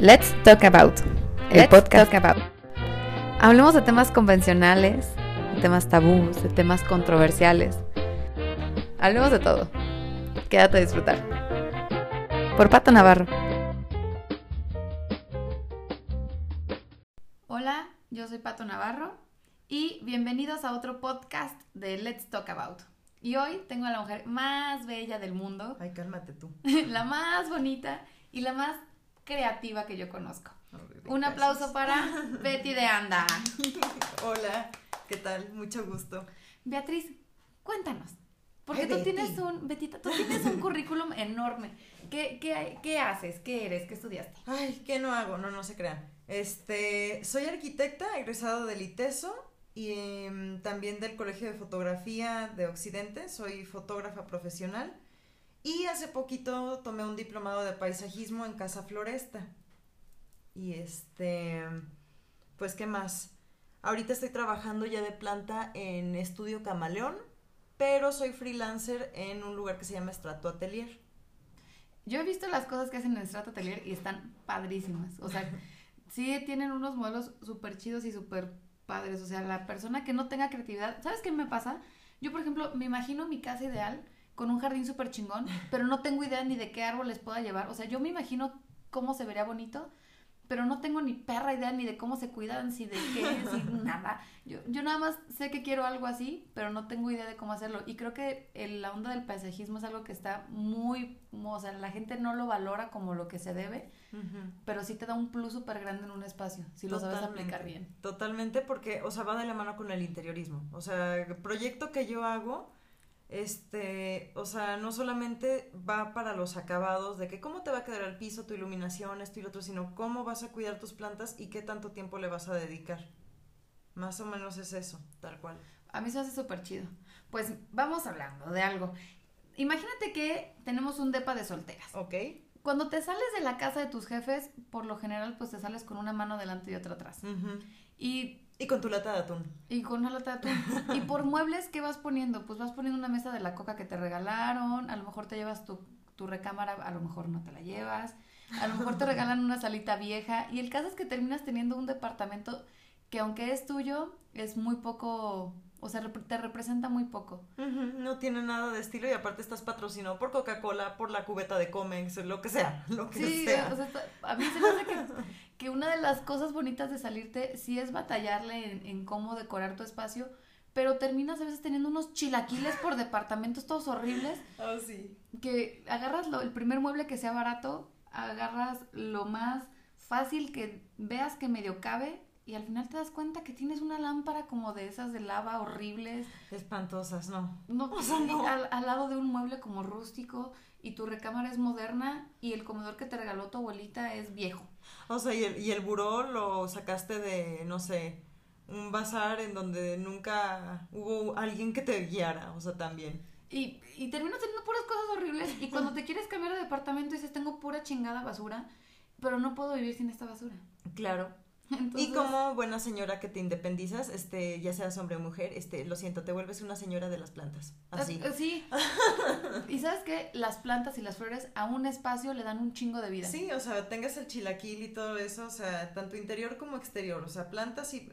Let's Talk About, el podcast. About. Hablemos de temas convencionales, de temas tabús, de temas controversiales. Hablemos de todo. Quédate a disfrutar. Por Pato Navarro. Hola, yo soy Pato Navarro y bienvenidos a otro podcast de Let's Talk About. Y hoy tengo a la mujer más bella del mundo. Ay, cálmate tú. la más bonita y la más creativa que yo conozco. Un aplauso para Betty de Anda. Hola, ¿qué tal? Mucho gusto. Beatriz, cuéntanos. Porque tú tienes un, Betita, tú tienes un currículum enorme. ¿Qué, qué, qué haces? ¿Qué eres? ¿Qué estudiaste? Ay, ¿qué no hago? No, no se crean. Este, soy arquitecta, egresado del ITESO y em, también del Colegio de Fotografía de Occidente. Soy fotógrafa profesional. Y hace poquito tomé un diplomado de paisajismo en Casa Floresta. Y este, pues, ¿qué más? Ahorita estoy trabajando ya de planta en Estudio Camaleón, pero soy freelancer en un lugar que se llama Estrato Atelier. Yo he visto las cosas que hacen en Estrato Atelier y están padrísimas. O sea, sí tienen unos modelos súper chidos y súper padres. O sea, la persona que no tenga creatividad, ¿sabes qué me pasa? Yo, por ejemplo, me imagino mi casa ideal con un jardín súper chingón, pero no tengo idea ni de qué árbol les pueda llevar. O sea, yo me imagino cómo se vería bonito, pero no tengo ni perra idea ni de cómo se cuidan, si de qué, si nada. Yo, yo nada más sé que quiero algo así, pero no tengo idea de cómo hacerlo. Y creo que el, la onda del paisajismo es algo que está muy, o sea, la gente no lo valora como lo que se debe, pero sí te da un plus súper grande en un espacio, si lo sabes aplicar bien. Totalmente, porque, o sea, va de la mano con el interiorismo. O sea, el proyecto que yo hago este, o sea, no solamente va para los acabados de que cómo te va a quedar el piso, tu iluminación, esto y lo otro, sino cómo vas a cuidar tus plantas y qué tanto tiempo le vas a dedicar. Más o menos es eso, tal cual. A mí se hace súper chido. Pues vamos hablando de algo. Imagínate que tenemos un depa de solteras. Ok. Cuando te sales de la casa de tus jefes, por lo general, pues te sales con una mano delante y otra atrás. Y y con tu lata de atún. Y con una lata de atún. y por muebles, ¿qué vas poniendo? Pues vas poniendo una mesa de la coca que te regalaron, a lo mejor te llevas tu, tu recámara, a lo mejor no te la llevas, a lo mejor te regalan una salita vieja. Y el caso es que terminas teniendo un departamento que aunque es tuyo, es muy poco o sea, te representa muy poco. No tiene nada de estilo y aparte estás patrocinado por Coca-Cola, por la cubeta de Comex, lo que sea, lo que sí, sea. O sea, a mí se me hace que, que, una de las cosas bonitas de salirte sí es batallarle en, en, cómo decorar tu espacio, pero terminas a veces teniendo unos chilaquiles por departamentos todos horribles. Ah, sí. Que agarras lo, el primer mueble que sea barato, agarras lo más fácil que veas que medio cabe y al final te das cuenta que tienes una lámpara como de esas de lava horribles. Espantosas, no. No, o sea, no. Al, al, lado de un mueble como rústico y tu recámara es moderna y el comedor que te regaló tu abuelita es viejo. O sea, y el, y el buró lo sacaste de, no sé, un bazar en donde nunca hubo alguien que te guiara, o sea, también. Y, y terminas teniendo puras cosas horribles y cuando te quieres cambiar de departamento dices, tengo pura chingada basura, pero no puedo vivir sin esta basura. Claro. Y como buena señora que te independizas, este, ya seas hombre o mujer, este, lo siento, te vuelves una señora de las plantas. Así. Ah, sí. y sabes que las plantas y las flores a un espacio le dan un chingo de vida. Sí, o sea, tengas el chilaquil y todo eso, o sea, tanto interior como exterior, o sea, plantas y,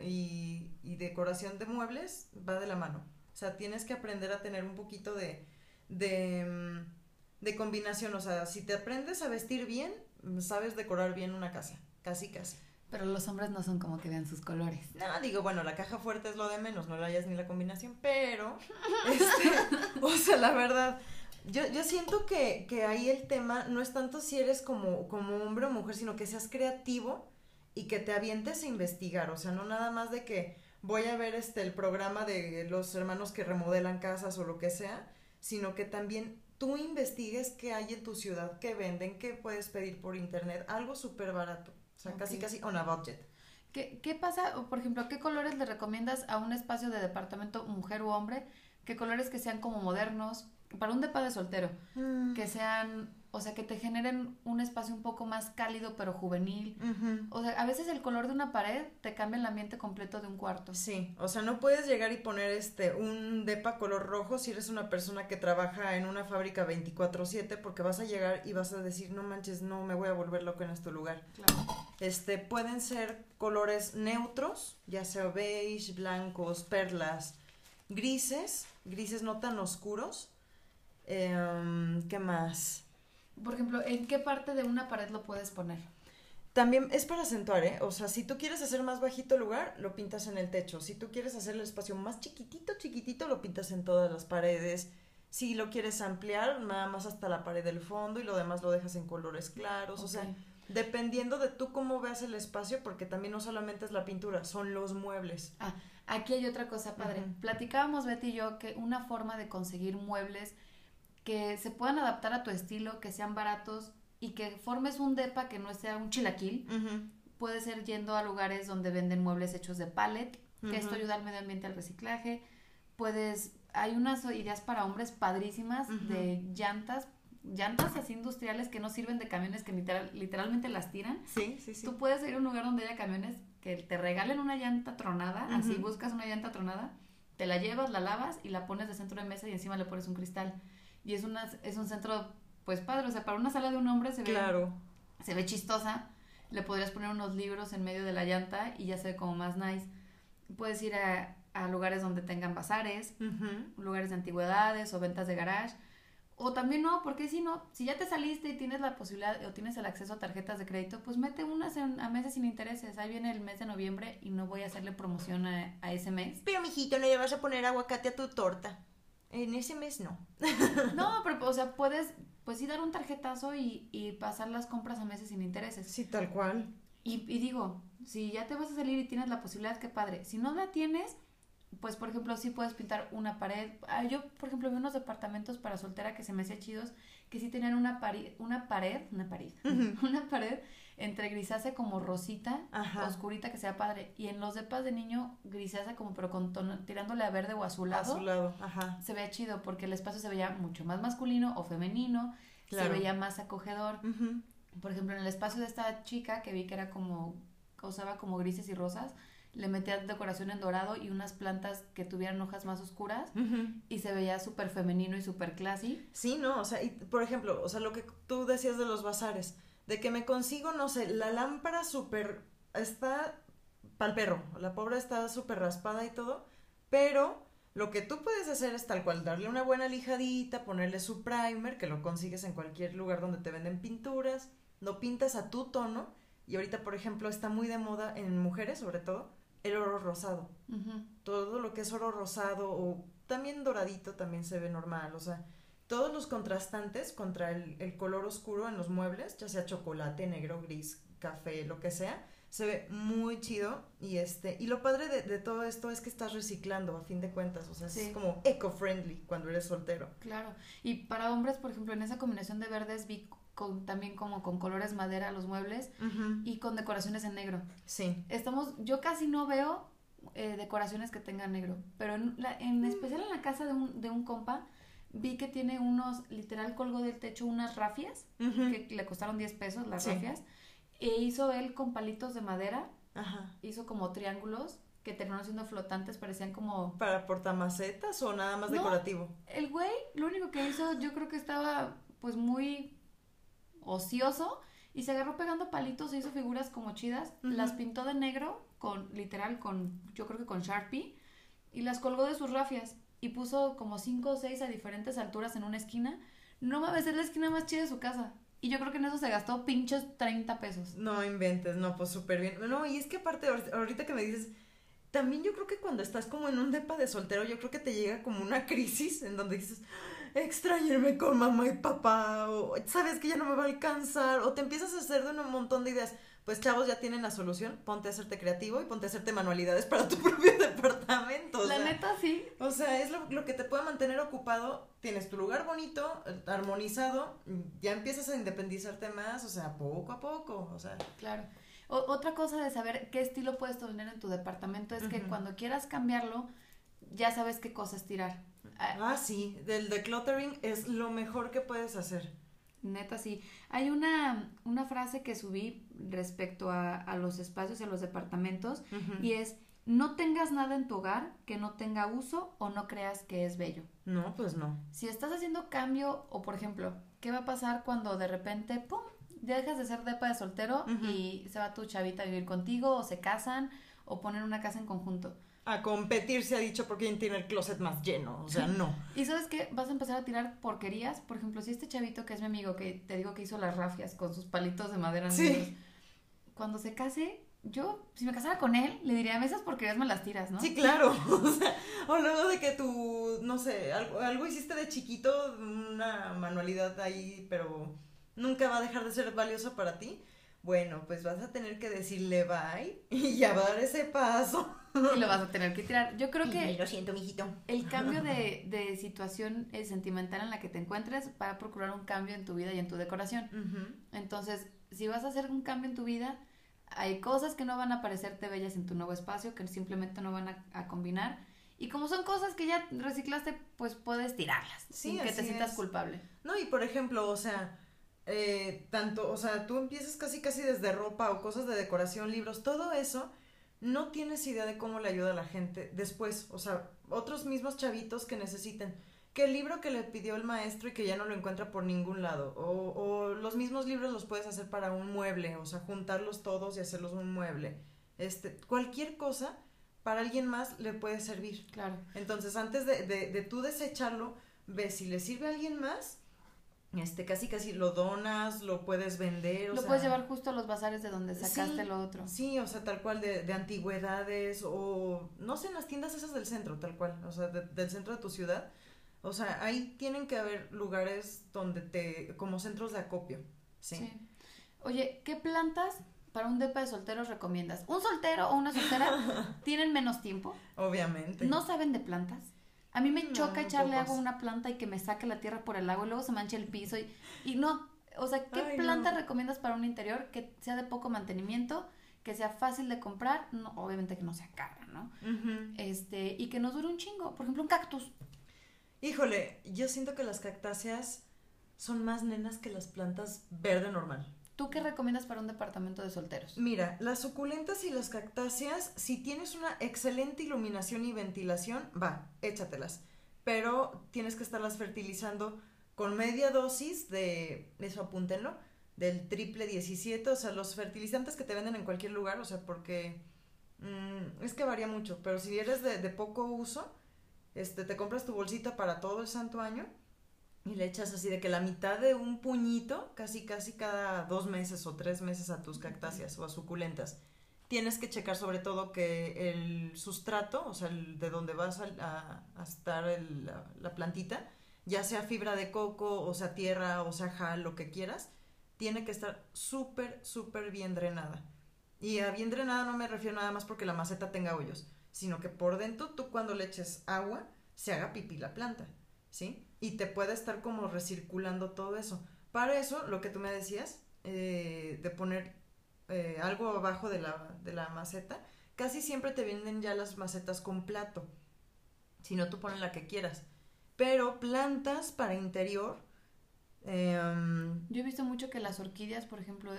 y, decoración de muebles va de la mano. O sea, tienes que aprender a tener un poquito de, de, mm, de combinación, o sea, si te aprendes a vestir bien, sabes decorar bien una casa, casi casi. Pero los hombres no son como que vean sus colores. No, digo, bueno, la caja fuerte es lo de menos, no la hayas ni la combinación, pero, este, o sea, la verdad, yo, yo siento que, que ahí el tema no es tanto si eres como, como hombre o mujer, sino que seas creativo y que te avientes a investigar, o sea, no nada más de que voy a ver este el programa de los hermanos que remodelan casas o lo que sea, sino que también tú investigues qué hay en tu ciudad, qué venden, qué puedes pedir por internet, algo súper barato. O sea, casi casi on a budget. ¿Qué, ¿Qué pasa, por ejemplo, qué colores le recomiendas a un espacio de departamento mujer u hombre? ¿Qué colores que sean como modernos? Para un depa de soltero, Mm. que sean O sea, que te generen un espacio un poco más cálido pero juvenil. O sea, a veces el color de una pared te cambia el ambiente completo de un cuarto. Sí, o sea, no puedes llegar y poner este un depa color rojo si eres una persona que trabaja en una fábrica 24/7 porque vas a llegar y vas a decir, "No manches, no me voy a volver loco en este lugar." Claro. Este pueden ser colores neutros, ya sea beige, blancos, perlas, grises, grises no tan oscuros. Em, ¿Qué más? Por ejemplo, ¿en qué parte de una pared lo puedes poner? También es para acentuar, ¿eh? O sea, si tú quieres hacer más bajito el lugar, lo pintas en el techo. Si tú quieres hacer el espacio más chiquitito, chiquitito, lo pintas en todas las paredes. Si lo quieres ampliar, nada más hasta la pared del fondo y lo demás lo dejas en colores claros. O sea, dependiendo de tú cómo veas el espacio, porque también no solamente es la pintura, son los muebles. Ah, aquí hay otra cosa padre. Platicábamos Betty y yo que una forma de conseguir muebles que se puedan adaptar a tu estilo, que sean baratos y que formes un depa que no sea un chilaquil. Puede ser yendo a lugares donde venden muebles hechos de pallet, que esto ayuda al medio ambiente al reciclaje. Puedes, hay unas ideas para hombres padrísimas de llantas, llantas así industriales que no sirven de camiones que literalmente las tiran. Sí, sí, sí. Tú puedes ir a un lugar donde haya camiones que te regalen una llanta tronada, así buscas una llanta tronada, te la llevas, la lavas y la pones de centro de mesa y encima le pones un cristal y es, una, es un centro, pues padre, o sea, para una sala de un hombre se ve, claro. se ve chistosa, le podrías poner unos libros en medio de la llanta y ya se ve como más nice. Puedes ir a, a lugares donde tengan bazares, lugares de antigüedades o ventas de garage. O también no, porque si no, si ya te saliste y tienes la posibilidad o tienes el acceso a tarjetas de crédito, pues mete unas a meses sin intereses. Ahí viene el mes de noviembre y no voy a hacerle promoción a, a ese mes. Pero mijito, no le vas a poner aguacate a tu torta. En ese mes no. no, pero, o sea, puedes, pues sí, dar un tarjetazo y, y pasar las compras a meses sin intereses. Sí, tal cual. Y, y digo, si ya te vas a salir y tienes la posibilidad, qué padre. Si no la tienes, pues por ejemplo, sí puedes pintar una pared. Ah, yo, por ejemplo, vi unos departamentos para soltera que se me hacía chidos, que sí tenían una, pared, una pared, una pared, una pared entre grisácea como rosita, oscurita que sea padre. Y en los depas de niño, grisácea como pero con tono, tirándole a verde o azulado. Azulado, ajá. Se veía chido porque el espacio se veía mucho más masculino o femenino, se veía más acogedor. Por ejemplo, en el espacio de esta chica que vi que era como, usaba como grises y rosas, le metía decoración en dorado y unas plantas que tuvieran hojas más oscuras y se veía súper femenino y súper classy. Sí, no, o sea, y, por ejemplo, o sea, lo que tú decías de los bazares, de que me consigo, no sé, la lámpara súper, está pa'l perro, la pobre está súper raspada y todo, pero lo que tú puedes hacer es tal cual, darle una buena lijadita, ponerle su primer, que lo consigues en cualquier lugar donde te venden pinturas, lo pintas a tu tono, y ahorita, por ejemplo, está muy de moda en mujeres, sobre todo, el oro rosado. Todo lo que es oro rosado o también doradito también se ve normal, o sea, todos los contrastantes contra el, color oscuro en los muebles, ya sea chocolate, negro, gris, café, lo que sea, se ve muy chido y este y lo padre de, todo esto es que estás reciclando a fin de cuentas, o sea, es como eco-friendly cuando eres soltero. Claro, y para hombres, por ejemplo, en esa combinación de verdes vi con, también como con colores madera los muebles y con decoraciones en negro. Sí. Estamos, yo casi no veo eh, decoraciones que tengan negro, pero en, en mm. especial en la casa de un, de un compa, vi que tiene unos, literal colgó del techo unas rafias, que le costaron 10 pesos las rafias, e hizo él con palitos de madera, hizo como triángulos que terminaron siendo flotantes, parecían como... ¿Para portamacetas o nada más decorativo? El güey, lo único que hizo, yo creo que estaba pues muy ocioso y se agarró pegando palitos e hizo figuras como chidas, las pintó de negro, con literal, con, yo creo que con Sharpie, y las colgó de sus rafias y puso como cinco o seis a diferentes alturas en una esquina. No mames, es la esquina más chida de su casa. Y yo creo que en eso se gastó pinches 30 pesos. No inventes, no, pues súper bien. No, y es que aparte, ahorita que me dices, también yo creo que cuando estás como en un depa de soltero, yo creo que te llega como una crisis en donde dices, extrañarme con mamá y papá, o sabes que ya no me va a alcanzar, o te empiezas a hacer de un montón de ideas pues chavos ya tienen la solución, ponte a hacerte creativo y ponte a hacerte manualidades para tu propio departamento. la neta sí. O sea, es lo, que te puede mantener ocupado, tienes tu lugar bonito, armonizado, ya empiezas a independizarte más, o sea, poco a poco, o sea. Claro. otra cosa de saber qué estilo puedes tener en tu departamento es que cuando quieras cambiarlo, ya sabes qué cosas tirar. Ah, sí, del decluttering es lo mejor que puedes hacer. neta sí. Hay una, una frase que subí respecto a, a los espacios y a los departamentos y es no tengas nada en tu hogar que no tenga uso o no creas que es bello. No, pues no. Si estás haciendo cambio o por ejemplo, ¿qué va a pasar cuando de repente, ¡pum! dejas de ser depa de soltero y se va tu chavita a vivir contigo o se casan o ponen una casa en conjunto? A competir se ha dicho por quién tiene el closet más lleno, o sea, no. y sabes qué, vas a empezar a tirar porquerías, por ejemplo, si este chavito que es mi amigo, que te digo que hizo las rafias con sus palitos de madera, sí. cuando se case, yo, si me casara con él, le diría, esas porquerías me las tiras, ¿no? Sí, claro. o, sea, o luego de que tú, no sé, algo, algo hiciste de chiquito, una manualidad ahí, pero nunca va a dejar de ser valioso para ti. Bueno, pues vas a tener que decirle bye y ya va a dar ese paso. Y lo vas a tener que tirar. Yo creo que. Lo siento, mijito. El cambio de, de situación eh, sentimental en la que te encuentres va a procurar un cambio en tu vida y en tu decoración. Entonces, si vas a hacer un cambio en tu vida, hay cosas que no van a parecerte bellas en tu nuevo espacio, que simplemente no van a, combinar. Y como son cosas que ya reciclaste, pues puedes tirarlas sin que te sientas culpable. No, y por ejemplo, o sea, eh, tanto, o sea, tú empiezas casi casi desde ropa o cosas de decoración, libros, todo eso, no tienes idea de cómo le ayuda a la gente después, o sea, otros mismos chavitos que necesiten que el libro que le pidió el maestro y que ya no lo encuentra por ningún lado. O, o, los mismos libros los puedes hacer para un mueble, o sea, juntarlos todos y hacerlos un mueble. Este, cualquier cosa para alguien más le puede servir. Claro. Entonces, antes de, de, de tú desecharlo, ve si le sirve a alguien más. Este, casi casi lo donas, lo puedes vender. lo puedes llevar justo a los bazares de donde sacaste lo otro. Sí, o sea, tal cual de, de, antigüedades o no sé, en las tiendas esas del centro, tal cual, o sea, del centro de tu ciudad o sea, ahí tienen que haber lugares donde te, como centros de acopio, ¿sí? Oye, ¿qué plantas para un depa de solteros recomiendas? ¿Un soltero o una soltera tienen menos tiempo? Obviamente. ¿No saben de plantas? A mí me choca echarle agua a una planta y que me saque la tierra por el agua y luego se manche el piso y, y no, o sea, ¿qué planta recomiendas para un interior que sea de poco mantenimiento, que sea fácil de comprar, no, obviamente que no sea cara, ¿no? Este, y que nos dure un chingo, por ejemplo, un cactus. Híjole, yo siento que las cactáceas son más nenas que las plantas verde normal. ¿Tú qué recomiendas para un departamento de solteros? Mira, las suculentas y las cactáceas, si tienes una excelente iluminación y ventilación, va, échatelas. Pero tienes que estarlas fertilizando con media dosis de, eso apúntenlo, del triple 17, o sea, los fertilizantes que te venden en cualquier lugar, o sea, porque mm, es que varía mucho, pero si eres de, de poco uso, este, te compras tu bolsita para todo el santo año y le echas así de que la mitad de un puñito, casi casi cada dos meses o tres meses a tus cactáceas o a suculentas. Tienes que checar sobre todo que el sustrato, o sea, el de donde vas a, estar la, plantita, ya sea fibra de coco, o sea tierra, o sea jal, lo que quieras, tiene que estar súper, súper bien drenada. Y a bien drenada no me refiero nada más porque la maceta tenga hoyos, sino que por dentro tú cuando le eches agua se haga pipí la planta, ¿sí? Y te puede estar como recirculando todo eso. Para eso, lo que tú me decías, eh, de poner eh, algo abajo de la, de la maceta, casi siempre te vienen ya las macetas con plato. Si no, tú pones la que quieras. Pero plantas para interior. Em, Yo he visto mucho que las orquídeas, por ejemplo,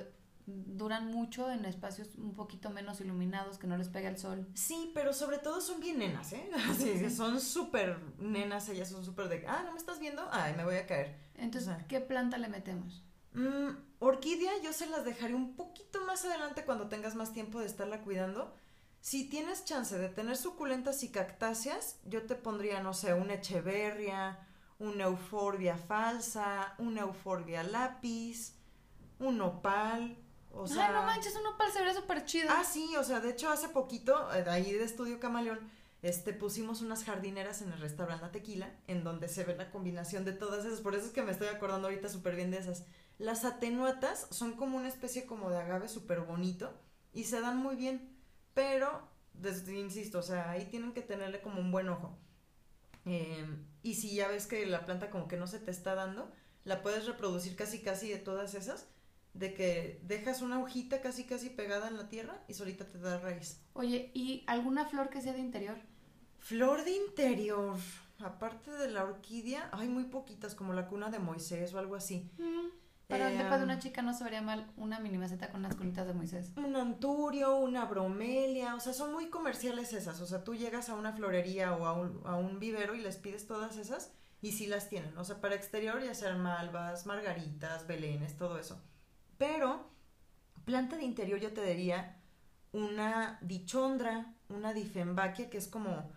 duran mucho en espacios un poquito menos iluminados, que no les pega el sol. Sí, pero sobre todo son bien nenas, ¿eh? Sí, son súper nenas, ellas son súper de, ah, ¿no me estás viendo? Ay, me voy a caer. Entonces, ¿qué planta le metemos? Mm, orquídea yo se las dejaré un poquito más adelante cuando tengas más tiempo de estarla cuidando. Si tienes chance de tener suculentas y cactáceas, yo te pondría, no sé, una echeverria, una euforbia falsa, una euforbia lápiz, un opal, o sea, Ay, no manches, un nopal se ve súper chido. Ah, sí, o sea, de hecho hace poquito, eh, ahí de Estudio Camaleón, este, pusimos unas jardineras en el restaurante La Tequila, en donde se ve la combinación de todas esas, por eso es que me estoy acordando ahorita súper bien de esas. Las atenuatas son como una especie como de agave súper bonito y se dan muy bien, pero, desde, insisto, o sea, ahí tienen que tenerle como un buen ojo. Em, y si ya ves que la planta como que no se te está dando, la puedes reproducir casi casi de todas esas de que dejas una hojita casi casi pegada en la tierra y solita te da raíz. Oye, ¿y alguna flor que sea de interior? Flor de interior. Aparte de la orquídea, hay muy poquitas, como la cuna de Moisés o algo así. Mm. Para el depa de Em, una chica no se vería mal una mini maceta con unas cunitas de Moisés. Un anturio, una bromelia, o sea, son muy comerciales esas. O sea, tú llegas a una florería o a un, a un vivero y les pides todas esas y sí las tienen. O sea, para exterior ya sean malvas, margaritas, belenes, todo eso. Pero, planta de interior yo te diría una dichondra, una difembaquia, que es como,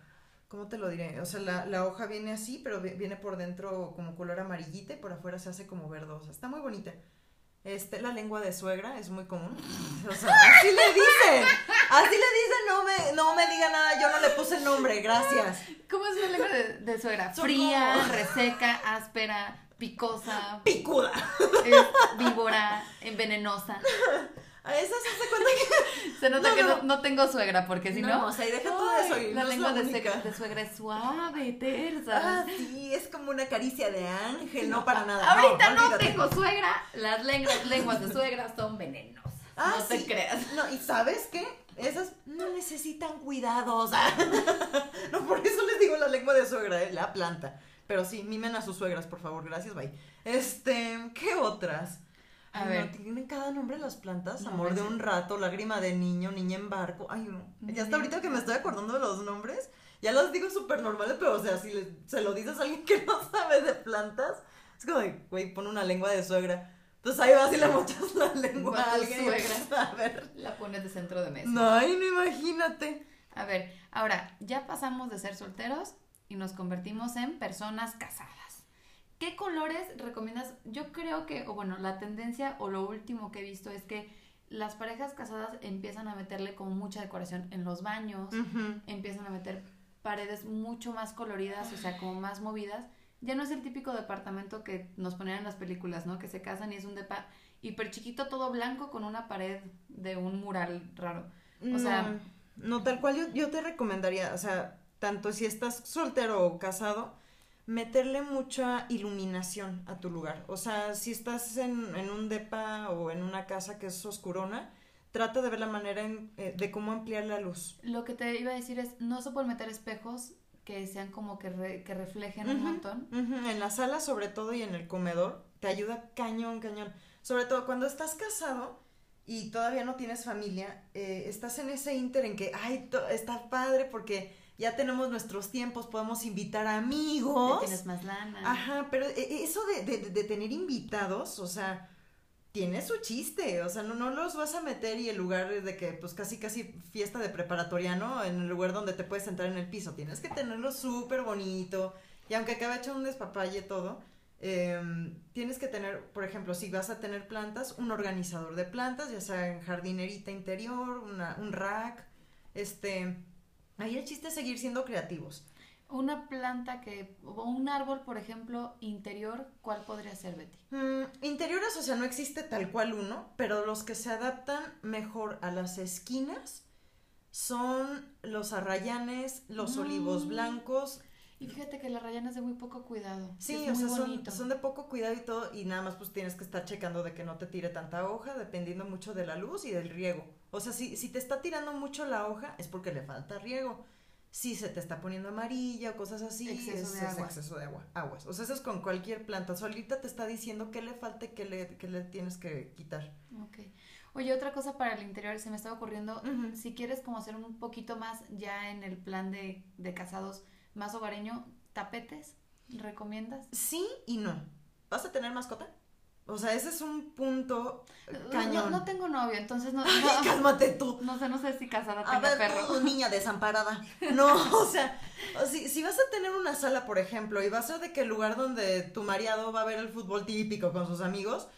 ¿cómo te lo diré? O sea, la, la hoja viene así, pero vi- viene por dentro como color amarillita y por afuera se hace como verdosa. Está muy bonita. Este, la lengua de suegra es muy común. O sea, así le dicen. Así le dicen, no me, no me diga nada, yo no le puse el nombre, gracias. ¿Cómo es la lengua de, de suegra? Fría, reseca, áspera, picosa, Picuda. es víbora, venenosa. A esas se cuenta que. Se nota No, que no. no, no tengo suegra, porque si no. No, o sea, y deja todo eso, y La lengua de, de suegra es suave, tersa. Ah, sí, es como una caricia de ángel, no para nada. Ahorita no, tengo suegra. Las lenguas, lenguas de suegra son venenosas. Ah, no te sí. creas. No, y ¿sabes qué? Esas no necesitan cuidados. no, por eso les digo la lengua de suegra, ¿eh? la planta. Pero sí, mimen a sus suegras, por favor, gracias, bye. Este, ¿qué otras? A Ay, ver. no, tienen cada nombre las plantas. No, Amor de un rato, lágrima de niño, niña en barco. Ay, no. Ya hasta ahorita que me estoy acordando de los nombres, ya los digo súper normales, pero o sea, si le- se lo dices a alguien que no sabe de plantas, es como de, güey, pon una lengua de suegra. Entonces ahí vas y le mochas la lengua a alguien. suegra. A ver. La pones de centro de mesa. No, ay, no imagínate. A ver, ahora, ya pasamos de ser solteros y nos convertimos en personas casadas. ¿Qué colores recomiendas? Yo creo que, o bueno, la tendencia o lo último que he visto es que las parejas casadas empiezan a meterle como mucha decoración en los baños, empiezan a meter paredes mucho más coloridas, o sea, como más movidas. Ya no es el típico departamento que nos ponían en las películas, ¿no? Que se casan y es un depa hiper chiquito, todo blanco con una pared de un mural raro. O sea, no, no, tal cual yo, yo te recomendaría, o sea, tanto si estás soltero o casado, meterle mucha iluminación a tu lugar. O sea, si estás en, en un depa o en una casa que es oscurona, trata de ver la manera en- eh, de cómo ampliar la luz. Lo que te iba a decir es, no se pueden meter espejos que sean como que, re- que reflejen un Ujú, montón. En la sala, sobre todo, y en el comedor, te ayuda cañón, cañón. Sobre todo cuando estás casado y todavía no tienes familia, eh, estás en ese inter en que, ay, está padre porque ya tenemos nuestros tiempos, podemos invitar Ya amigos. tienes más lana. Ajá, pero eh, eso de, de- de tener invitados, o sea, tiene su chiste, o sea, no, no los vas a meter y el lugar de que, pues casi, casi fiesta de preparatoria, ¿no? En el lugar donde te puedes sentar en el piso, tienes que tenerlo súper bonito, y aunque acabe hecho un despapalle todo, em, tienes que tener, por ejemplo, si vas a tener plantas, un organizador de plantas, ya sea en jardinerita interior, una, un rack, este... Ahí el chiste es seguir siendo creativos. Una planta que, o un árbol, por ejemplo, interior, ¿cuál podría ser, Betty? Mm, interiores, o sea, no existe tal cual uno, pero los que se adaptan mejor a las esquinas son los arrayanes, los Mm. olivos blancos. Y fíjate que la rayana es de muy poco cuidado. Sí, es o muy sea, son, son de poco cuidado y todo, y nada más pues tienes que estar checando de que no te tire tanta hoja, dependiendo mucho de la luz y del riego. O sea, si, si te está tirando mucho la hoja, es porque le falta riego. Si se te está poniendo amarilla o cosas así, Exceso es, de es agua. exceso de agua. Aguas. O sea, eso es con cualquier planta. Solita te está diciendo qué le falta y qué le, qué le tienes que quitar. Ok. Oye, otra cosa para el interior, se me estaba ocurriendo, si quieres como hacer un poquito más ya en el plan de, de casados, más hogareño, tapetes, ¿recomiendas? Sí y no. ¿Vas a tener mascota? O sea, ese es un punto eh, No, cañón. no tengo novio, entonces no, Ay, no, cálmate tú. no sé, no sé si casada A tenga ver, perro. tú, niña desamparada. No, o sea, si, si vas a tener una sala, por ejemplo, y va a ser de que el lugar donde tu mareado va a ver el fútbol típico con sus amigos,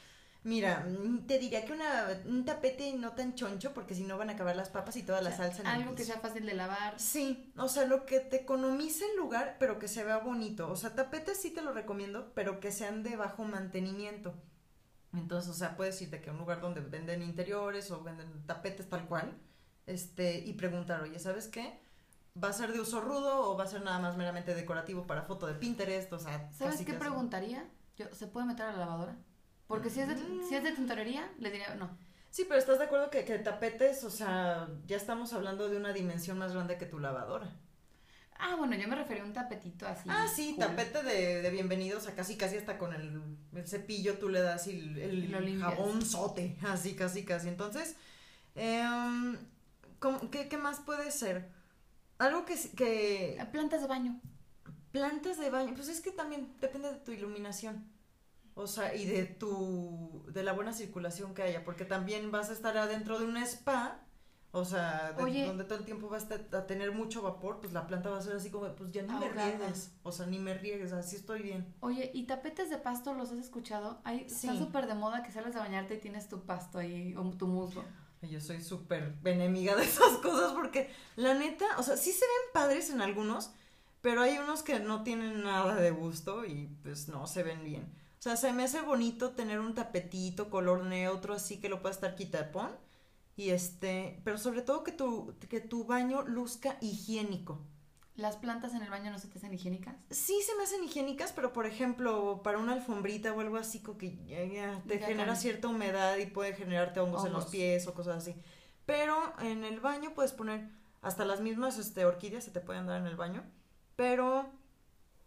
mira, mm, te diría que una, un tapete no tan choncho, porque si no van a acabar las papas y toda la O sea, salsa en el Algo que sea fácil de lavar. Sí, o sea, lo que te economice el lugar, pero que se vea bonito. O sea, tapetes sí te lo recomiendo, pero que sean de bajo mantenimiento. Entonces, o sea, puedes irte que a un lugar donde venden interiores o venden tapetes tal cual, este, y preguntar, oye, ¿sabes qué? ¿Va a ser de uso rudo o va a ser nada más meramente decorativo para foto de Pinterest? O sea, ¿Sabes casi, qué casi. preguntaría? Yo, ¿Se puede meter a la lavadora? Porque si es de, Mm. si es de tintorería, le diría no. Sí, pero ¿estás de acuerdo que, que tapetes, o sea, ya estamos hablando de una dimensión más grande que tu lavadora? Ah, bueno, yo me refería a un tapetito así. Ah, sí, cool. tapete de, de bienvenidos, a casi casi hasta con el, el cepillo tú le das y el, jabón sote, así casi casi. Entonces, ¿cómo- qué, qué más puede ser? Algo que, que... Plantas de baño. Plantas de baño, pues es que también depende de tu iluminación. O sea, y de tu, de la buena circulación que haya, porque también vas a estar adentro de un spa, o sea, de- Oye. donde todo el tiempo vas a, a tener mucho vapor, pues la planta va a ser así como, pues ya ni me riegues, o sea, ni me riegues, así estoy bien. Oye, ¿y tapetes de pasto los has escuchado? Hay, Está Sí. súper de moda que sales a bañarte y tienes tu pasto ahí, o tu musgo. Yo soy súper enemiga de esas cosas porque la neta, o sea, sí se ven padres en algunos, pero hay unos que no tienen nada de gusto y pues no se ven bien. O sea, se me hace bonito tener un tapetito color neutro así que lo pueda estar quitapón y este, pero sobre todo que tu que tu baño luzca higiénico. ¿Las plantas en el baño no se te hacen higiénicas? Sí se me hacen higiénicas, pero por ejemplo, para una alfombrita o algo así que ya, ya te Ya genera cambia. cierta humedad y puede generarte hongos, en los Hongos. pies o cosas así. Pero en el baño puedes poner hasta las mismas este, orquídeas se te pueden dar en el baño, pero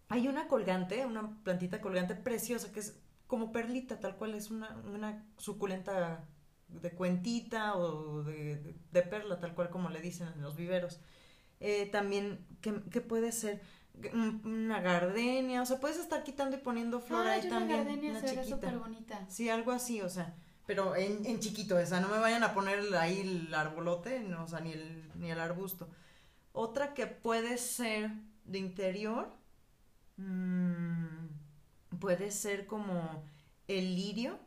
hay una colgante, una plantita colgante preciosa que es como perlita, tal cual es una, una suculenta de cuentita o de, de- de perla, tal cual como le dicen en los viveros. Eh, también, ¿qué, qué puede ser? Un- Una gardenia, o sea, puedes estar quitando y poniendo flor ahí Ay, una también. gardenia una chiquita. súper bonita. Sí, algo así, o sea, pero en, en chiquito esa, no me vayan a poner ahí el arbolote, no, o sea, ni el, ni el arbusto. Otra que puede ser de interior, mm, puede ser como el lirio,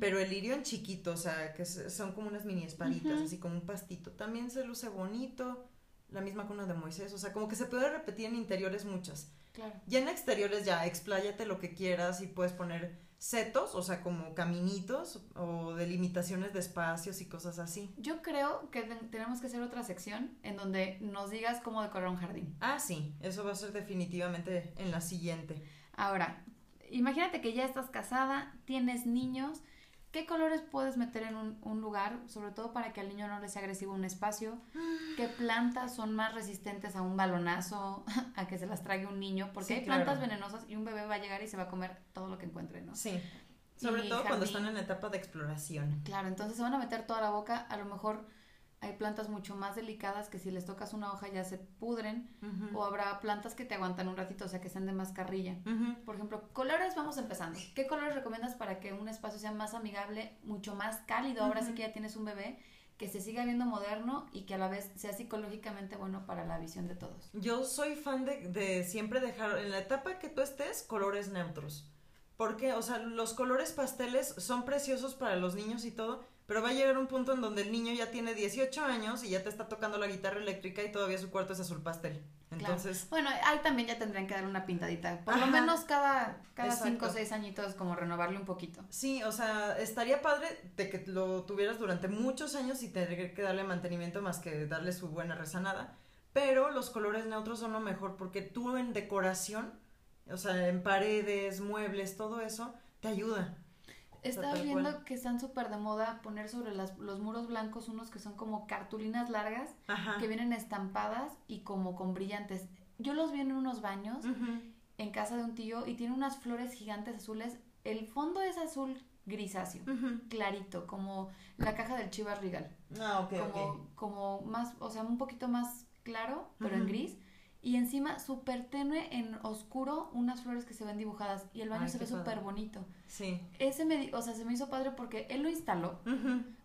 Pero el lirio en chiquito, o sea, que son como unas mini espaditas, así como un pastito. También se luce bonito, la misma cuna de Moisés, o sea, como que se puede repetir en interiores muchas. Claro. Ya en exteriores ya expláyate lo que quieras y puedes poner setos, o sea, como caminitos o delimitaciones de espacios y cosas así. Yo creo que ten- tenemos que hacer otra sección en donde nos digas cómo decorar un jardín. Ah, sí, eso va a ser definitivamente en la siguiente. Ahora, imagínate que ya estás casada, tienes niños. ¿Qué colores puedes meter en un, un lugar, sobre todo para que al niño no le sea agresivo un espacio? ¿Qué plantas son más resistentes a un balonazo, a que se las trague un niño? Porque Sí, hay plantas claro. venenosas y un bebé va a llegar y se va a comer todo lo que encuentre, ¿no? Sí, sobre Y todo cuando están en etapa de exploración. Claro, entonces se van a meter toda la boca. A lo mejor hay plantas mucho más delicadas que si les tocas una hoja ya se pudren. O habrá plantas que te aguantan un ratito, o sea, que sean de más carrilla. ujú. Por ejemplo, colores, vamos empezando. ¿Qué colores recomiendas para que un espacio sea más amigable, mucho más cálido? Ahora sí que ya tienes un bebé, que se siga viendo moderno y que a la vez sea psicológicamente bueno para la visión de todos. Yo soy fan de, de siempre dejar en la etapa que tú estés colores neutros. Porque, o sea, los colores pasteles son preciosos para los niños y todo, pero va a llegar un punto en donde el niño ya tiene 18 años y ya te está tocando la guitarra eléctrica y todavía su cuarto es azul pastel. Claro. Entonces, Bueno, ahí también ya tendrían que dar una pintadita. Por lo menos cada, cada Exacto. cinco o seis añitos, como renovarle un poquito. sí, o sea, estaría padre de que lo tuvieras durante muchos años y tener que darle mantenimiento más que darle su buena rezanada. Pero los colores neutros son lo mejor porque tú en decoración, o sea, en paredes, muebles, todo eso, te ayuda. Estaba tal viendo cual. que están súper de moda poner sobre las- los muros blancos unos que son como cartulinas largas Ajá. que vienen estampadas y como con brillantes. Yo los vi en unos baños en casa de un tío y tiene unas flores gigantes azules. El fondo es azul grisáceo, clarito, como la caja del Chivas Regal. Ah, ok, como, ok. como más, o sea, un poquito más claro, pero en gris. Y encima súper tenue en oscuro unas flores que se ven dibujadas y el baño Ay, se ve súper bonito. Sí. Ese me, o sea, se me hizo padre porque él lo instaló.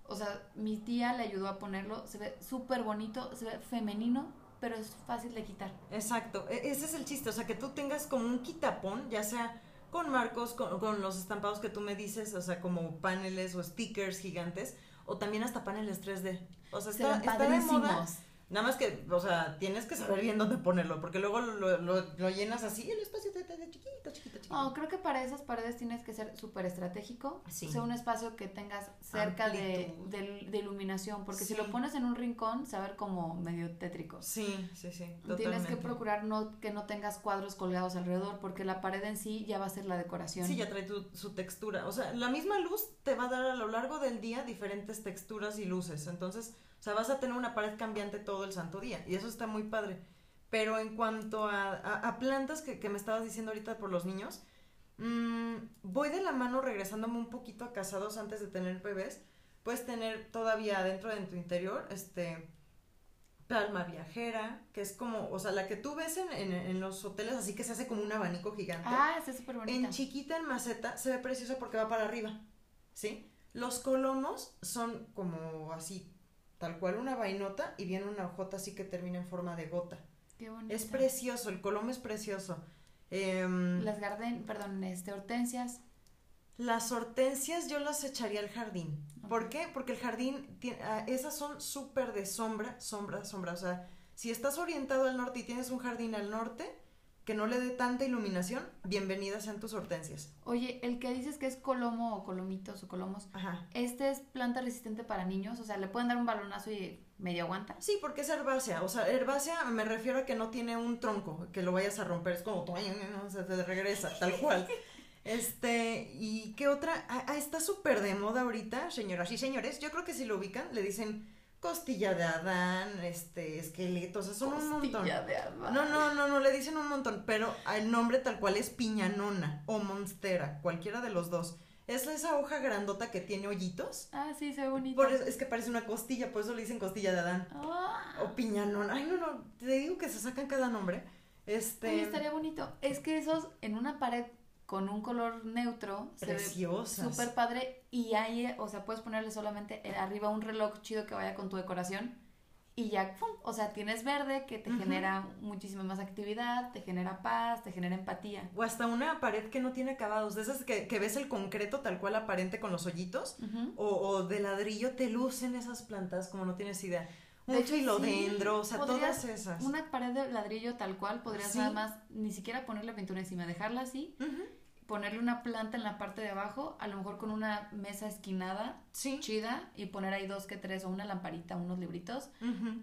O sea, mi tía le ayudó a ponerlo. Se ve súper bonito, se ve femenino, pero es fácil de quitar. Exacto. E- ese es el chiste. O sea, que tú tengas como un quitapón, ya sea con marcos, con, con los estampados que tú me dices, o sea, como paneles o stickers gigantes, o también hasta paneles 3D. O sea, Se está, ven está de moda. Nada más que, o sea, tienes que saber bien dónde ponerlo, porque luego lo, lo- lo llenas así, el espacio te te- te- chiquito, chiquito, chiquito. No, creo que para esas paredes tienes que ser súper estratégico. Sí. O sea, un espacio que tengas cerca de, de- de iluminación, porque si lo pones en un rincón, se va a ver como medio tétrico. Sí, sí, sí. Tienes que procurar no, que no tengas cuadros colgados alrededor, porque la pared en sí ya va a ser la decoración. Sí, ya trae tu- su textura. O sea, la misma luz te va a dar a lo largo del día diferentes texturas y luces. Entonces, o sea, vas a tener una pared cambiante todo el santo día. Y eso está muy padre. Pero en cuanto a, a, plantas que, que, me estabas diciendo ahorita por los niños, mmm, voy de la mano regresándome un poquito a casados antes de tener bebés. Puedes tener todavía dentro de tu interior, este, palma viajera, que es como, o sea, la que tú ves en, en, los hoteles, así que se hace como un abanico gigante. Ah, está súper bonita. En chiquita, en maceta, se ve preciosa porque va para arriba, ¿sí? Los colomos son como así, tal cual una vainota y viene una hojota así que termina en forma de gota. Qué bonito. Es precioso, el colomo es precioso. Em, las garden, perdón, este, hortensias. Las hortensias yo las echaría al jardín. ¿Por qué? Porque el jardín, tiene, ah, esas son súper de sombra, sombra, sombra. O sea, si estás orientado al norte y tienes un jardín al norte que no le dé tanta iluminación, bienvenidas sean tus hortensias. Oye, el que dices que es colomo o colomitos o colomos, Ajá. ¿este es planta resistente para niños? O sea, ¿le pueden dar un balonazo y medio aguanta? Sí, porque es herbácea. O sea, herbácea me refiero a que no tiene un tronco que lo vayas a romper. Es como, se te regresa, tal cual. Este, ¿y qué otra? Ah, ah está súper de moda ahorita, señoras y señores. Yo creo que si lo ubican, le dicen costilla de Adán, este, esqueletos, o sea, son un montón. De Adán. No, no, no, no, le dicen un montón, pero el nombre tal cual es piñanona o monstera, cualquiera de los dos. Es esa hoja grandota que tiene hoyitos. Ah, sí, se ve bonito. Por eso, es que parece una costilla, por eso le dicen costilla de Adán. Ah. O piñanona. Ay, no, no, te digo que se sacan cada nombre. Este. Oye, estaría bonito. Es que esos en una pared con un color neutro. Preciosas. Súper padre. Y ahí, o sea, puedes ponerle solamente arriba un reloj chido que vaya con tu decoración. Y ya, ¡pum! O sea, tienes verde que te genera muchísima más actividad, te genera paz, te genera empatía. O hasta una pared que no tiene acabados, de esas que, ves el concreto tal cual aparente con los hoyitos, o, de ladrillo te lucen esas plantas como no tienes idea. Un de filodendro, o sea, todas esas. Una pared de ladrillo tal cual, podrías nada más ni siquiera ponerle pintura encima, dejarla así, ponerle una planta en la parte de abajo, a lo mejor con una mesa esquinada, chida, y poner ahí dos que tres, o una lamparita, unos libritos,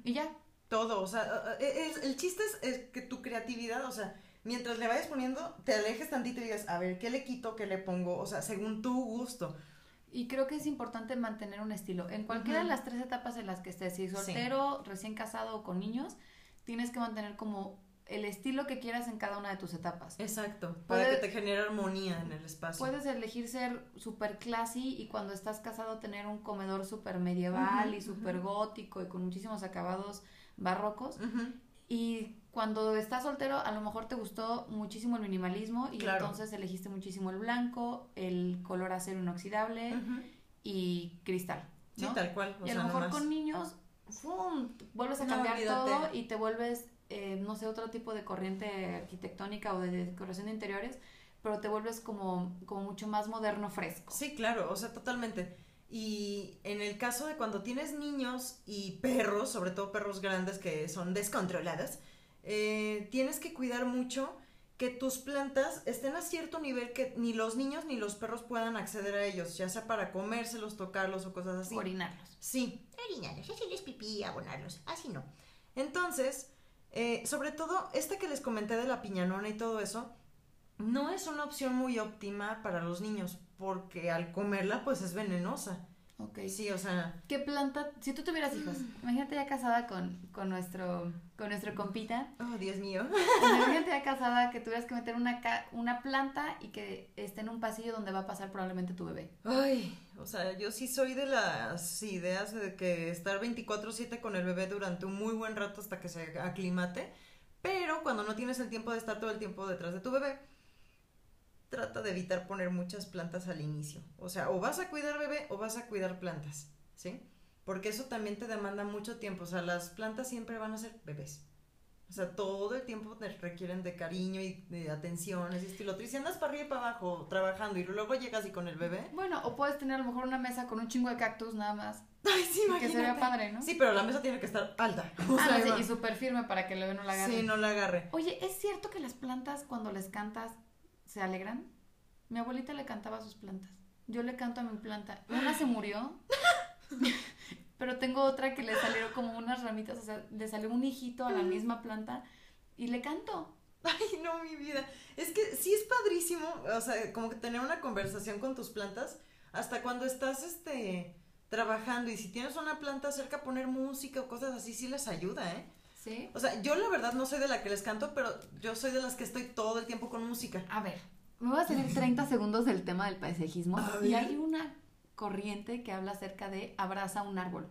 y ya. Todo, o sea, e, e, el chiste es, que tu creatividad, o sea, mientras le vayas poniendo, te alejes tantito y digas, a ver, ¿qué le quito, qué le pongo? O sea, según tu gusto. Y creo que es importante mantener un estilo. En cualquiera de las tres etapas en las que estés, si soltero, recién casado o con niños, tienes que mantener como el estilo que quieras en cada una de tus etapas. Exacto, para que te genere armonía en el espacio. Puedes elegir ser súper classy y cuando estás casado tener un comedor súper medieval y súper gótico y con muchísimos acabados barrocos. Y cuando estás soltero, a lo mejor te gustó muchísimo el minimalismo y entonces elegiste muchísimo el blanco, el color acero inoxidable y cristal. Sí, tal cual. y a lo mejor con niños, ¡fum! vuelves a cambiar todo y te vuelves, eh, no sé, otro tipo de corriente arquitectónica o de decoración de interiores, pero te vuelves como, como mucho más moderno, fresco. Sí, claro, o sea, totalmente. Y en el caso de cuando tienes niños y perros, sobre todo perros grandes que son descontrolados, eh, tienes que cuidar mucho que tus plantas estén a cierto nivel que ni los niños ni los perros puedan acceder a ellos, ya sea para comérselos, tocarlos o cosas así. Orinarlos. Sí. Orinarlos, hacerles pipí, abonarlos, así no. Entonces, eh, sobre todo, esta que les comenté de la piñanona y todo eso, no es una opción muy óptima para los niños porque al comerla pues es venenosa. Ok. Sí, o sea. ¿Qué planta? Si tú tuvieras hijos, imagínate ya casada con, con nuestro con nuestro compita. Oh, Dios mío. Imagínate ya casada que tuvieras que meter una, una planta y que esté en un pasillo donde va a pasar probablemente tu bebé. Ay, o sea, yo sí soy de las ideas de que estar 24/7 con el bebé durante un muy buen rato hasta que se aclimate, pero cuando no tienes el tiempo de estar todo el tiempo detrás de tu bebé, trata de evitar poner muchas plantas al inicio. O sea, o vas a cuidar bebé o vas a cuidar plantas, ¿sí? Porque eso también te demanda mucho tiempo. O sea, las plantas siempre van a ser bebés. O sea, todo el tiempo te requieren de cariño y de atención, ese estilo. Y si andas para arriba y para abajo trabajando y luego llegas y con el bebé. Bueno, o puedes tener a lo mejor una mesa con un chingo de cactus nada más. Ay, sí, Que se vea padre, ¿no? Sí, pero la mesa tiene que estar alta. ah, sí, y súper firme para que el bebé no la agarre. Sí, no la agarre. Oye, ¿es cierto que las plantas cuando les cantas se alegran? Mi abuelita le cantaba a sus plantas. Yo le canto a mi planta. Una se murió. pero tengo otra que le salieron como unas ramitas, o sea, le salió un hijito a la misma planta y le canto. Ay, no, mi vida. Es que sí es padrísimo, o sea, como que tener una conversación con tus plantas hasta cuando estás, este, trabajando y si tienes una planta cerca poner música o cosas así, sí les ayuda, ¿eh? ¿Sí? O sea, yo la verdad no soy de la que les canto, pero yo soy de las que estoy todo el tiempo con música. A ver, me voy a salir 30 segundos del tema del paisajismo. Y hay una corriente que habla acerca de abraza un árbol.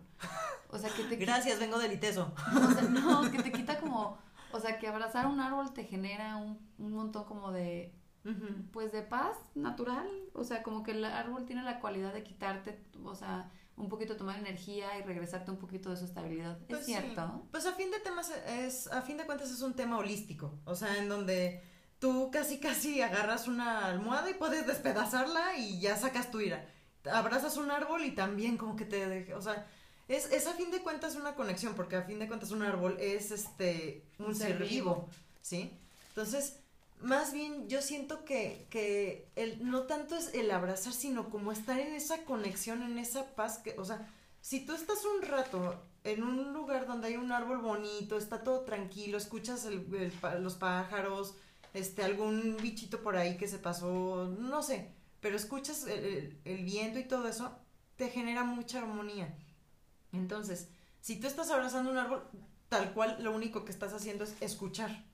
O sea, que te quita- Gracias, vengo del ITESO. o sea, no, que te quita como, o sea, que abrazar un árbol te genera un, un montón como de, pues de paz natural. O sea, como que el árbol tiene la cualidad de quitarte, o sea, un poquito tomar energía y regresarte un poquito de su estabilidad. Pues ¿Es sí. cierto? Pues a fin de temas es, a fin de cuentas es un tema holístico. O sea, en donde tú casi casi agarras una almohada y puedes despedazarla y ya sacas tu ira. Abrazas un árbol y también como que te deje, o sea, es, es a fin de cuentas una conexión, porque a fin de cuentas un árbol es este un, Un ser ser vivo, ¿sí? Entonces, más bien yo siento que, que el, no tanto es el abrazar, sino como estar en esa conexión, en esa paz, que, o sea, si tú estás un rato en un lugar donde hay un árbol bonito, está todo tranquilo, escuchas el- los pájaros, este, algún bichito por ahí que se pasó, no sé, pero escuchas el, el- el viento y todo eso, te genera mucha armonía. Entonces, si tú estás abrazando un árbol, tal cual lo único que estás haciendo es escuchar.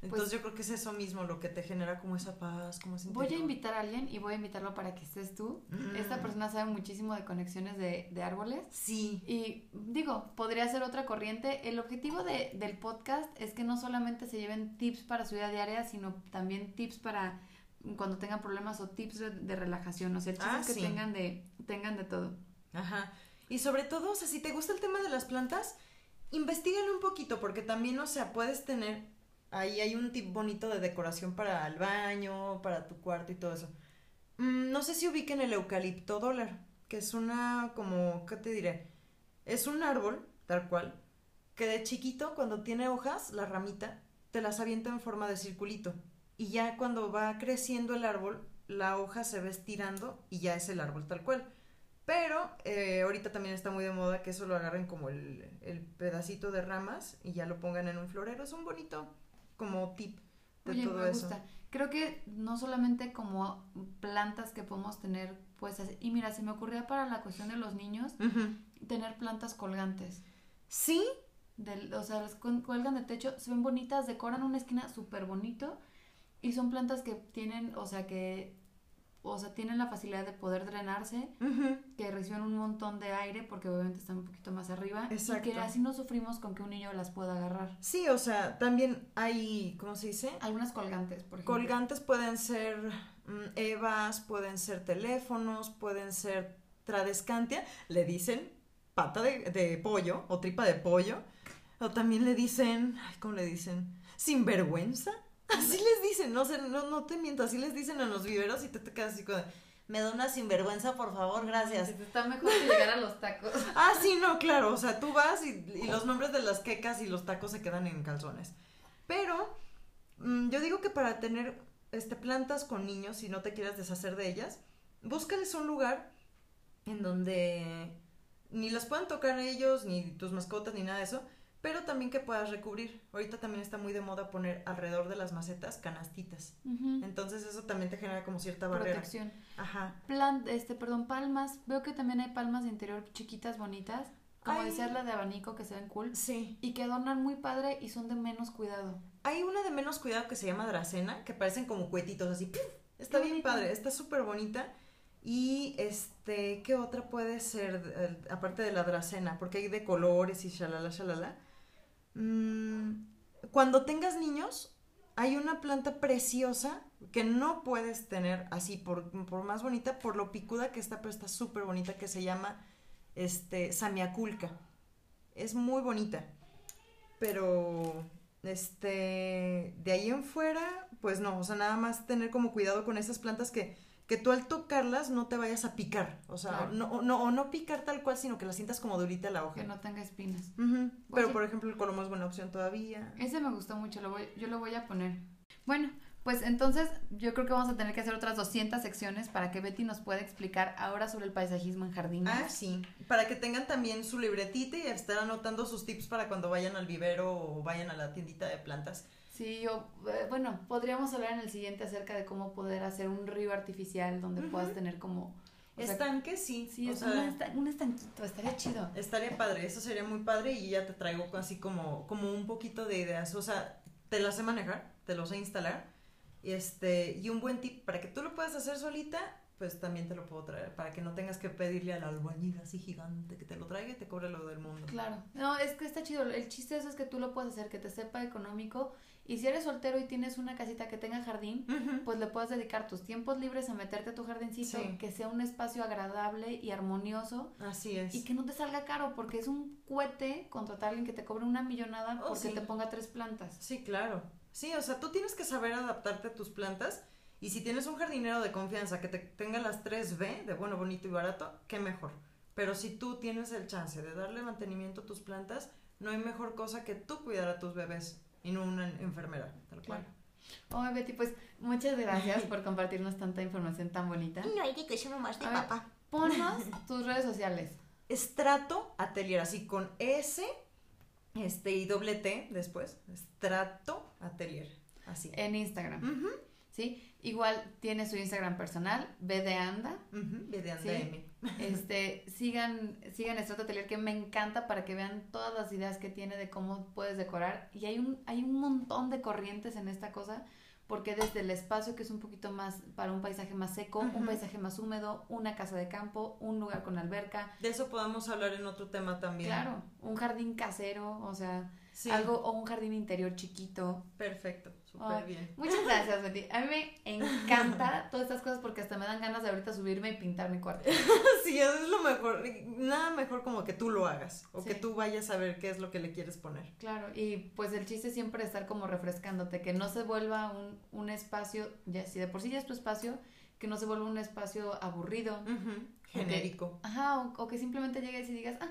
Entonces Pues- yo creo que es eso mismo lo que te genera como esa paz, como ese Voy a invitar a alguien y voy a invitarlo para que estés tú. Mm. Esta persona sabe muchísimo de conexiones de, de árboles. Sí. Y digo, podría ser otra corriente. El objetivo de- del podcast es que no solamente se lleven tips para su vida diaria, sino también tips para cuando tengan problemas o tips de, de relajación. O sea, el chiste Ah, que sí. tengan, de, tengan de todo. Ajá. Y sobre todo, o sea, si te gusta el tema de las plantas, investigale un poquito, porque también, o sea, puedes tener, ahí hay un tip bonito de decoración para el baño, para tu cuarto y todo eso. Mm, no sé si ubiquen el eucalipto dólar, que es una, como, ¿qué te diré? Es un árbol, tal cual, que de chiquito, cuando tiene hojas, la ramita, te las avienta en forma de circulito. Y ya cuando va creciendo el árbol, la hoja se va estirando y ya es el árbol tal cual. Pero eh, ahorita también está muy de moda que eso lo agarren como el, el pedacito de ramas y ya lo pongan en un florero. Es un bonito como tip de Oye, todo me eso. gusta. Creo que no solamente como plantas que podemos tener, pues, y mira, se me ocurría para la cuestión de los niños, tener plantas colgantes. Sí, Del, o sea, las cu- cuelgan de techo, se ven bonitas, decoran una esquina súper bonito y son plantas que tienen, o sea, que, o sea, tienen la facilidad de poder drenarse, que reciben un montón de aire porque obviamente están un poquito más arriba y Exacto. que así no sufrimos con que un niño las pueda agarrar. sí, o sea, también hay, ¿cómo se dice? Algunas colgantes, por ejemplo. Colgantes pueden ser mm, evas, pueden ser teléfonos, pueden ser tradescantia, le dicen pata de, de pollo o tripa de pollo, o también le dicen, ay, ¿cómo le dicen? Sinvergüenza. Así les dicen, no, sé, no, no te miento, así les dicen en los viveros y te, te quedas así como, de, me da una sinvergüenza, por favor, gracias. Está mejor que llegar a los tacos. Ah, sí, no, claro. O sea, tú vas y, y los nombres de las quecas y los tacos se quedan en calzones. Pero mm, yo digo que para tener este, plantas con niños, si no te quieras deshacer de ellas, búscales un lugar en donde ni las puedan tocar ellos, ni tus mascotas, ni nada de eso, pero también que puedas recubrir. Ahorita también está muy de moda poner alrededor de las macetas canastitas. Entonces eso también te genera como cierta barrera. Protección. Ajá. Este, perdón, palmas. Veo que también hay palmas de interior chiquitas, bonitas. Como Ay. decías, la de abanico que se ven cool. Sí. Y que adornan muy padre y son de menos cuidado. Hay una de menos cuidado que se llama Dracena, que parecen como cuetitos así. ¡puf! Está Qué bien bonita. padre, está súper bonita. Y este, ¿qué otra puede ser aparte de la Dracena? Porque hay de colores y shalala, shalala. Mm, cuando tengas niños, hay una planta preciosa que no puedes tener así por, por más bonita, por lo picuda que está, pero está súper bonita, que se llama este, Samiaculca. Es muy bonita. Pero, este, de ahí en fuera, pues no, o sea, nada más tener como cuidado con esas plantas que, que tú al tocarlas no te vayas a picar. O sea, Claro. no, o no, o no picar tal cual, sino que la sientas como durita la hoja. Que no tenga espinas. Pero, Oye. por ejemplo, el colomo es buena opción todavía. Ese me gustó mucho, lo voy, yo lo voy a poner. Bueno, pues entonces yo creo que vamos a tener que hacer otras 200 secciones para que Betty nos pueda explicar ahora sobre el paisajismo en jardines. Ah, sí. Para que tengan también su libretita y estar anotando sus tips para cuando vayan al vivero o vayan a la tiendita de plantas. Sí, yo, eh, bueno, podríamos hablar en el siguiente acerca de cómo poder hacer un río artificial donde puedas tener como O sea, Estanque, sí. Sí, o es sea, esta- un estanquito, estaría chido. Estaría padre, eso sería muy padre y ya te traigo así como, como un poquito de ideas. O sea, te las sé manejar, te los sé instalar. Y este, y un buen tip para que tú lo puedas hacer solita, pues también te lo puedo traer. Para que no tengas que pedirle al albañil así gigante que te lo traiga y te cobre lo del mundo. Claro. No, es que está chido. El chiste de eso es que tú lo puedes hacer, que te sepa económico. Y si eres soltero y tienes una casita que tenga jardín, pues le puedes dedicar tus tiempos libres a meterte a tu jardincito, Sí. que sea un espacio agradable y armonioso Así es. y que no te salga caro, porque es un cohete contratar a alguien que te cobre una millonada Oh, porque sí. te ponga tres plantas. Sí, claro. Sí, o sea, tú tienes que saber adaptarte a tus plantas y si tienes un jardinero de confianza que te tenga las 3B, de bueno, bonito y barato, qué mejor. Pero si tú tienes el chance de darle mantenimiento a tus plantas, no hay mejor cosa que tú cuidar a tus bebés y no una enfermera, tal cual. Oye, Betty, pues muchas gracias por compartirnos tanta información tan bonita. No hay que ser más de A ver. papá. Ponnos tus redes sociales. Estrato Atelier, así con S este, y doble T después. Estrato Atelier, así. En Instagram. ¿Sí? Igual tiene su Instagram personal, B de Anda. ve de Sí. anda M. Este, sigan, sigan Estrato Atelier que me encanta para que vean todas las ideas que tiene de cómo puedes decorar. Y hay un, hay un montón de corrientes en esta cosa, porque desde el espacio que es un poquito más para un paisaje más seco, un paisaje más húmedo, una casa de campo, un lugar con alberca, De eso podemos hablar en otro tema también. claro, un jardín casero, o sea, Sí. algo, o un jardín interior chiquito. Perfecto, súper bien. Muchas gracias, Betty. A mí me encanta todas estas cosas porque hasta me dan ganas de ahorita subirme y pintar mi cuarto. Sí, eso es lo mejor. Nada mejor como que tú lo hagas o Sí. que tú vayas a ver qué es lo que le quieres poner. Claro, y pues el chiste es siempre estar como refrescándote, que no se vuelva un, un espacio, ya si de por sí ya es tu espacio, que no se vuelva un espacio aburrido. Genérico. Ajá, o, o que simplemente llegues y digas, ah,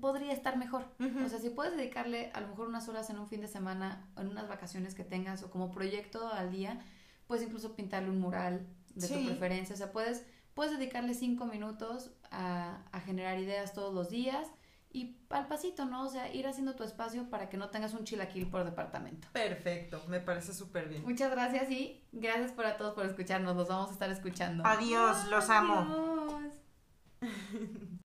podría estar mejor. O sea, si puedes dedicarle a lo mejor unas horas en un fin de semana, en unas vacaciones que tengas, o como proyecto al día, puedes incluso pintarle un mural de tu Sí. preferencia. O sea, puedes, puedes dedicarle cinco minutos a, a generar ideas todos los días y al pasito, ¿no? O sea, ir haciendo tu espacio para que no tengas un chilaquil por departamento. Perfecto, me parece súper bien. Muchas gracias y gracias por a todos por escucharnos. Los vamos a estar escuchando. Adiós, los amo. Adiós.